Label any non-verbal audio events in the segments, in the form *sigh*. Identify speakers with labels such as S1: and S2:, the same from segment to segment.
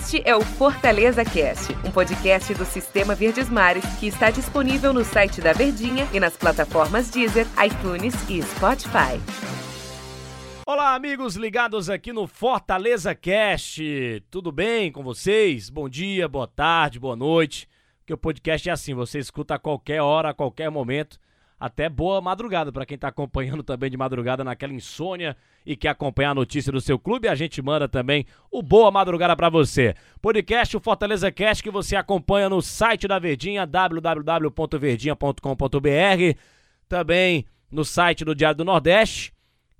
S1: Este é o Fortaleza Cast, um podcast do Sistema Verdes Mares que está disponível no site da Verdinha e nas plataformas Deezer, iTunes e Spotify.
S2: Olá, amigos ligados aqui no Fortaleza Cast. Tudo bem com vocês? Bom dia, boa tarde, boa noite. Porque o podcast é assim, você escuta a qualquer hora, a qualquer momento até boa madrugada para quem está acompanhando também de madrugada naquela insônia e quer acompanhar a notícia do seu clube. A gente manda também o boa madrugada para você. Podcast o Fortaleza Cast que você acompanha no site da Verdinha www.verdinha.com.br, também no site do Diário do Nordeste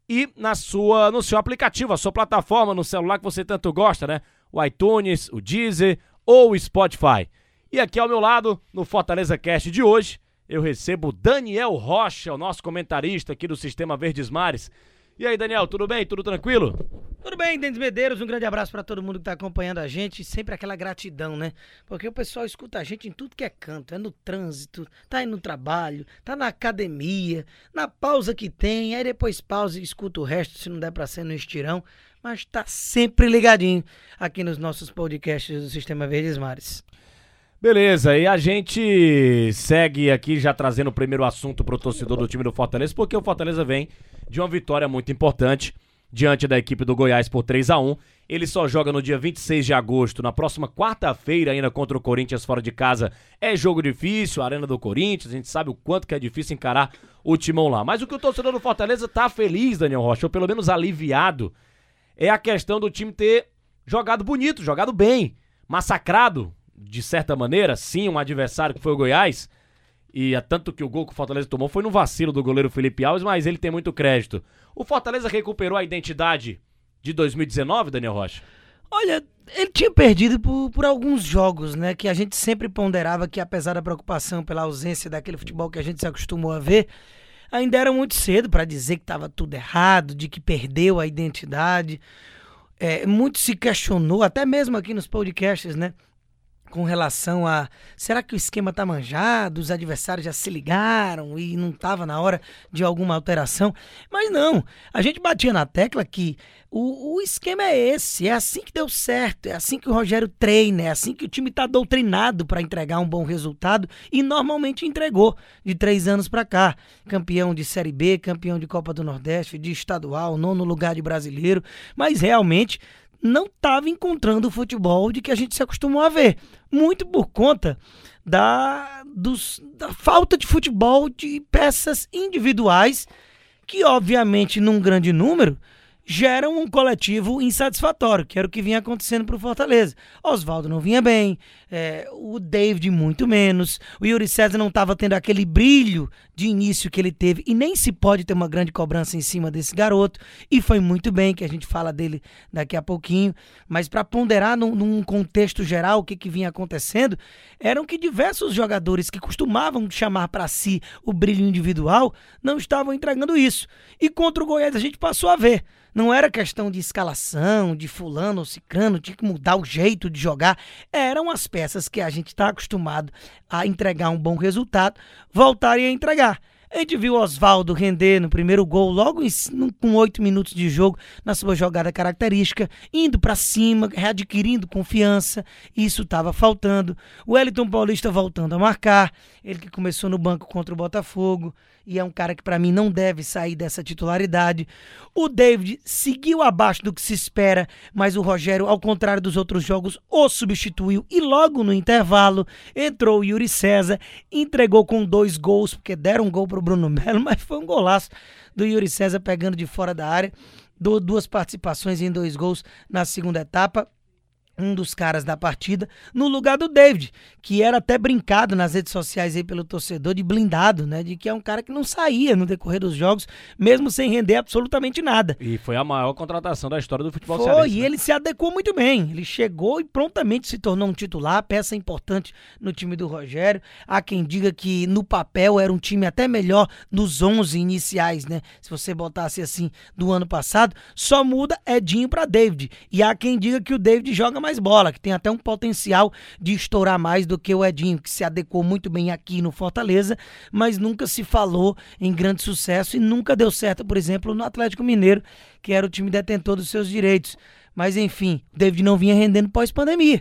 S2: e na sua no seu aplicativo, a sua plataforma no celular que você tanto gosta, né? O iTunes, o Deezer ou o Spotify. E aqui ao meu lado, no Fortaleza Cast de hoje, eu recebo Daniel Rocha, o nosso comentarista aqui do Sistema Verdes Mares. E aí, Daniel, tudo bem? Tudo tranquilo?
S3: Tudo bem, Denis Medeiros. Um grande abraço para todo mundo que está acompanhando a gente. Sempre aquela gratidão, né? Porque o pessoal escuta a gente em tudo que é canto. É no trânsito, tá aí no trabalho, tá na academia, na pausa que tem. Aí depois pausa e escuta o resto, se não der para ser no estirão. Mas tá sempre ligadinho aqui nos nossos podcasts do Sistema Verdes Mares.
S2: Beleza, e a gente segue aqui já trazendo o primeiro assunto pro torcedor do time do Fortaleza, porque o Fortaleza vem de uma vitória muito importante diante da equipe do Goiás por 3 a 1 Ele só joga no dia 26 de agosto, na próxima quarta-feira, ainda contra o Corinthians fora de casa. É jogo difícil, Arena do Corinthians, a gente sabe o quanto que é difícil encarar o timão lá. Mas o que o torcedor do Fortaleza tá feliz, Daniel Rocha, ou pelo menos aliviado, é a questão do time ter jogado bonito, jogado bem, massacrado de certa maneira, sim, um adversário que foi o Goiás. E é tanto que o gol que o Fortaleza tomou foi no vacilo do goleiro Felipe Alves, mas ele tem muito crédito. O Fortaleza recuperou a identidade de 2019, Daniel Rocha?
S3: Olha, ele tinha perdido por, por alguns jogos, né? Que a gente sempre ponderava que, apesar da preocupação pela ausência daquele futebol que a gente se acostumou a ver, ainda era muito cedo para dizer que estava tudo errado, de que perdeu a identidade. É, muito se questionou, até mesmo aqui nos podcasts, né? Com relação a será que o esquema tá manjado, os adversários já se ligaram e não tava na hora de alguma alteração. Mas não, a gente batia na tecla que o, o esquema é esse, é assim que deu certo, é assim que o Rogério treina, é assim que o time tá doutrinado para entregar um bom resultado e normalmente entregou de três anos para cá. Campeão de Série B, campeão de Copa do Nordeste, de estadual, nono lugar de brasileiro, mas realmente não estava encontrando o futebol de que a gente se acostumou a ver. Muito por conta da, dos, da falta de futebol de peças individuais, que obviamente num grande número geram um coletivo insatisfatório, que era o que vinha acontecendo para o Fortaleza. Oswaldo não vinha bem, é, o David muito menos, o Yuri César não estava tendo aquele brilho de início que ele teve, e nem se pode ter uma grande cobrança em cima desse garoto, e foi muito bem, que a gente fala dele daqui a pouquinho, mas para ponderar num, num, contexto geral o que, que vinha acontecendo, eram que diversos jogadores que costumavam chamar para si o brilho individual não estavam entregando isso. E contra o Goiás a gente passou a ver. Não era questão de escalação, de fulano ou cicrano, tinha que mudar o jeito de jogar. Eram as peças que a gente está acostumado a entregar um bom resultado, voltarem a entregar. A gente viu Oswaldo render no primeiro gol, logo em, com oito minutos de jogo, na sua jogada característica, indo para cima, readquirindo confiança. Isso estava faltando. O Wellington Paulista voltando a marcar, ele que começou no banco contra o Botafogo e é um cara que para mim não deve sair dessa titularidade. O David seguiu abaixo do que se espera, mas o Rogério, ao contrário dos outros jogos, o substituiu e logo no intervalo entrou o Yuri César, entregou com dois gols, porque deram um gol pro Bruno Melo, *laughs* mas foi um golaço do Yuri César pegando de fora da área. duas participações em dois gols na segunda etapa um dos caras da partida, no lugar do David, que era até brincado nas redes sociais aí pelo torcedor de blindado, né? De que é um cara que não saía no decorrer dos jogos, mesmo sem render absolutamente nada.
S2: E foi a maior contratação da história do futebol
S3: Foi,
S2: cearense,
S3: e
S2: né?
S3: ele se adequou muito bem. Ele chegou e prontamente se tornou um titular, peça importante no time do Rogério. Há quem diga que no papel era um time até melhor nos 11 iniciais, né? Se você botasse assim do ano passado, só muda Edinho para David. E há quem diga que o David joga mais mais bola, que tem até um potencial de estourar mais do que o Edinho, que se adequou muito bem aqui no Fortaleza, mas nunca se falou em grande sucesso e nunca deu certo, por exemplo, no Atlético Mineiro, que era o time detentor dos seus direitos. Mas enfim, o David não vinha rendendo pós-pandemia.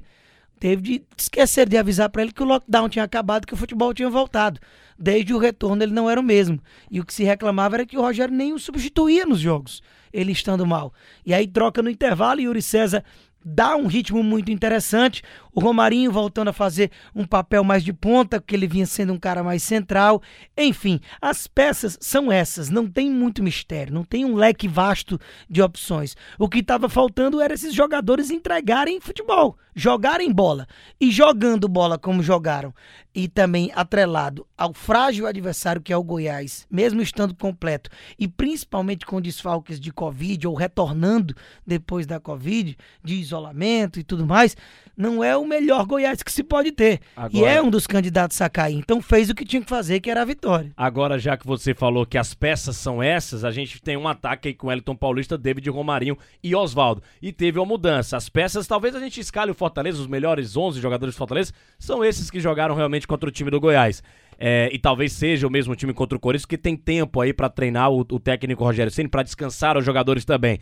S3: David esquecer de avisar para ele que o lockdown tinha acabado, que o futebol tinha voltado. Desde o retorno ele não era o mesmo. E o que se reclamava era que o Rogério nem o substituía nos jogos, ele estando mal. E aí troca no intervalo e Yuri César dá um ritmo muito interessante. O Romarinho voltando a fazer um papel mais de ponta, porque ele vinha sendo um cara mais central. Enfim, as peças são essas, não tem muito mistério, não tem um leque vasto de opções. O que estava faltando era esses jogadores entregarem futebol, jogarem bola. E jogando bola como jogaram, e também atrelado ao frágil adversário que é o Goiás, mesmo estando completo, e principalmente com desfalques de Covid ou retornando depois da Covid, de isolamento e tudo mais, não é o melhor Goiás que se pode ter. Agora, e é um dos candidatos a cair. Então fez o que tinha que fazer, que era a vitória.
S2: Agora, já que você falou que as peças são essas, a gente tem um ataque aí com Elton Paulista, David Romarinho e Oswaldo. E teve uma mudança. As peças, talvez a gente escale o Fortaleza, os melhores 11 jogadores do Fortaleza, são esses que jogaram realmente contra o time do Goiás. É, e talvez seja o mesmo time contra o Corinthians, que tem tempo aí para treinar o, o técnico Rogério Ceni para descansar os jogadores também.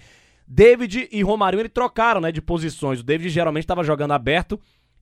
S2: David e Romarinho ele trocaram, né, de posições. O David geralmente estava jogando aberto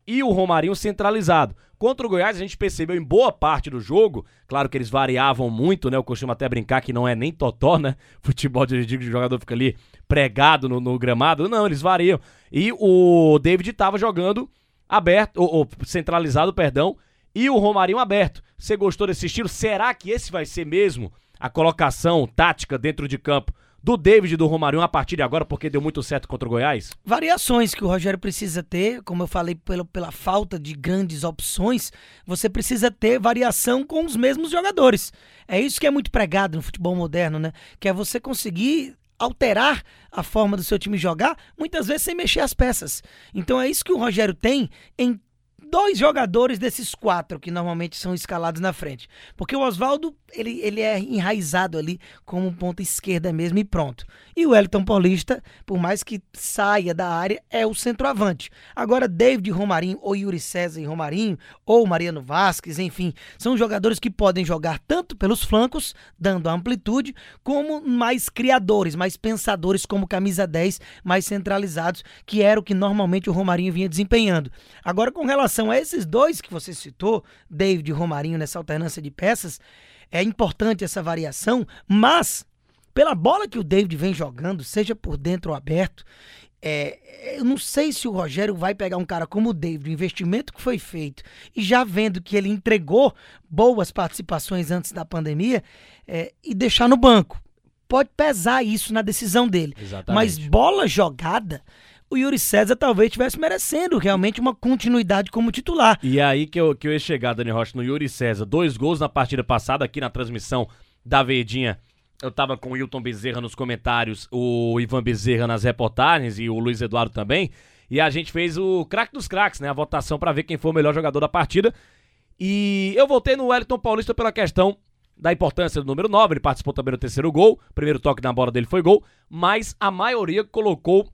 S2: e o Romarinho centralizado. Contra o Goiás, a gente percebeu em boa parte do jogo, claro que eles variavam muito, né? Eu costumo até brincar que não é nem totó, né? *laughs* Futebol de o jogador fica ali pregado no, no, gramado. Não, eles variam. E o David estava jogando aberto, ou, ou centralizado, perdão, e o Romarinho aberto. Você gostou desse estilo? Será que esse vai ser mesmo a colocação tática dentro de campo do David e do Romário a partir de agora, porque deu muito certo contra o Goiás?
S3: Variações que o Rogério precisa ter, como eu falei, pela, pela falta de grandes opções, você precisa ter variação com os mesmos jogadores. É isso que é muito pregado no futebol moderno, né? Que é você conseguir alterar a forma do seu time jogar, muitas vezes sem mexer as peças. Então é isso que o Rogério tem em dois jogadores desses quatro que normalmente são escalados na frente. Porque o Oswaldo, ele, ele é enraizado ali como ponta esquerda mesmo e pronto. E o Elton Paulista, por mais que saia da área, é o centroavante. Agora, David Romarinho, ou Yuri César e Romarinho, ou Mariano Vasquez, enfim, são jogadores que podem jogar tanto pelos flancos, dando amplitude, como mais criadores, mais pensadores, como camisa 10, mais centralizados, que era o que normalmente o Romarinho vinha desempenhando. Agora, com relação relação a esses dois que você citou, David e Romarinho, nessa alternância de peças, é importante essa variação, mas pela bola que o David vem jogando, seja por dentro ou aberto, é, eu não sei se o Rogério vai pegar um cara como o David, o investimento que foi feito, e já vendo que ele entregou boas participações antes da pandemia, é, e deixar no banco. Pode pesar isso na decisão dele. Exatamente. Mas bola jogada, o Yuri César talvez estivesse merecendo realmente uma continuidade como titular.
S2: E aí que eu, que eu ia chegar, Dani Rocha, no Yuri César. Dois gols na partida passada aqui na transmissão da Verdinha. Eu tava com o Wilton Bezerra nos comentários, o Ivan Bezerra nas reportagens e o Luiz Eduardo também. E a gente fez o craque dos craques, né? A votação para ver quem foi o melhor jogador da partida. E eu voltei no Wellington Paulista pela questão da importância do número 9. Ele participou também do terceiro gol. Primeiro toque na bola dele foi gol. Mas a maioria colocou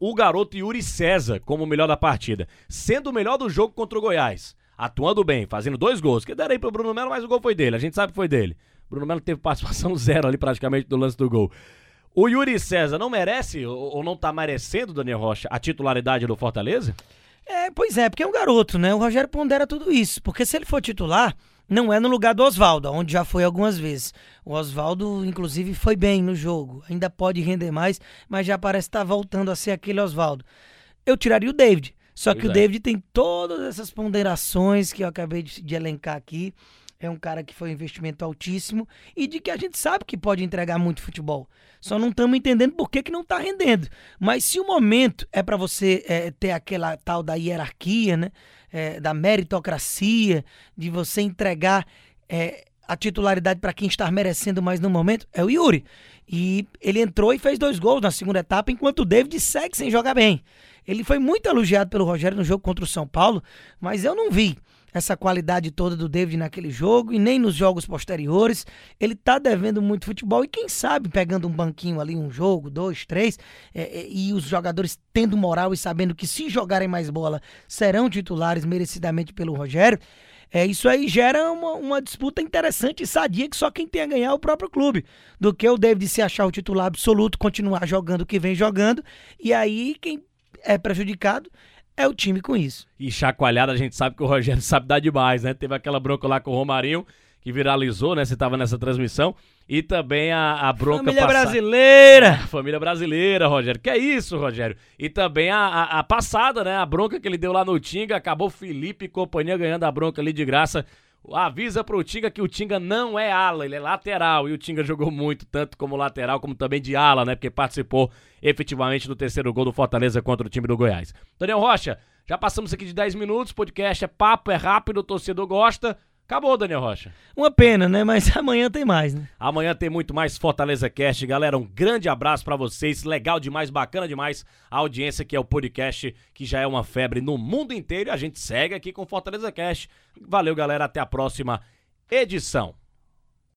S2: o garoto Yuri César como o melhor da partida, sendo o melhor do jogo contra o Goiás, atuando bem, fazendo dois gols, que deram aí pro Bruno Melo, mas o gol foi dele, a gente sabe que foi dele. Bruno Melo teve participação *laughs* zero ali praticamente do lance do gol. O Yuri César não merece ou não tá merecendo, Daniel Rocha, a titularidade do Fortaleza?
S3: É, pois é, porque é um garoto, né? O Rogério pondera tudo isso, porque se ele for titular, não é no lugar do Oswaldo, onde já foi algumas vezes. O Oswaldo, inclusive, foi bem no jogo. Ainda pode render mais, mas já parece estar voltando a ser aquele Oswaldo. Eu tiraria o David. Só pois que é. o David tem todas essas ponderações que eu acabei de, de elencar aqui. É um cara que foi um investimento altíssimo e de que a gente sabe que pode entregar muito futebol. Só não estamos entendendo por que, que não está rendendo. Mas se o momento é para você é, ter aquela tal da hierarquia, né? É, da meritocracia, de você entregar é, a titularidade para quem está merecendo mais no momento, é o Yuri. E ele entrou e fez dois gols na segunda etapa, enquanto o David segue sem jogar bem. Ele foi muito elogiado pelo Rogério no jogo contra o São Paulo, mas eu não vi essa qualidade toda do David naquele jogo e nem nos jogos posteriores. Ele tá devendo muito futebol e quem sabe pegando um banquinho ali, um jogo, dois, três, é, é, e os jogadores tendo moral e sabendo que se jogarem mais bola serão titulares merecidamente pelo Rogério. É, isso aí gera uma, uma disputa interessante e sadia que só quem tem a ganhar é o próprio clube. Do que o David se achar o titular absoluto, continuar jogando o que vem jogando, e aí quem é prejudicado é o time com isso.
S2: E chacoalhada, a gente sabe que o Rogério sabe dar demais, né? Teve aquela bronca lá com o Romarinho, que viralizou, né? Você tava nessa transmissão. E também a, a bronca
S3: Família
S2: passa-
S3: brasileira!
S2: Família brasileira, Rogério. Que é isso, Rogério? E também a, a, a passada, né? A bronca que ele deu lá no Tinga. Acabou Felipe e companhia ganhando a bronca ali de graça. Avisa pro Tinga que o Tinga não é ala, ele é lateral. E o Tinga jogou muito, tanto como lateral, como também de ala, né? Porque participou efetivamente do terceiro gol do Fortaleza contra o time do Goiás. Daniel Rocha, já passamos aqui de 10 minutos. Podcast é papo, é rápido, o torcedor gosta. Acabou, Daniel Rocha.
S3: Uma pena, né? Mas *laughs* amanhã tem mais, né?
S2: Amanhã tem muito mais Fortaleza Cast, galera. Um grande abraço pra vocês. Legal demais, bacana demais a audiência que é o podcast que já é uma febre no mundo inteiro. E a gente segue aqui com Fortaleza Cast. Valeu, galera. Até a próxima edição.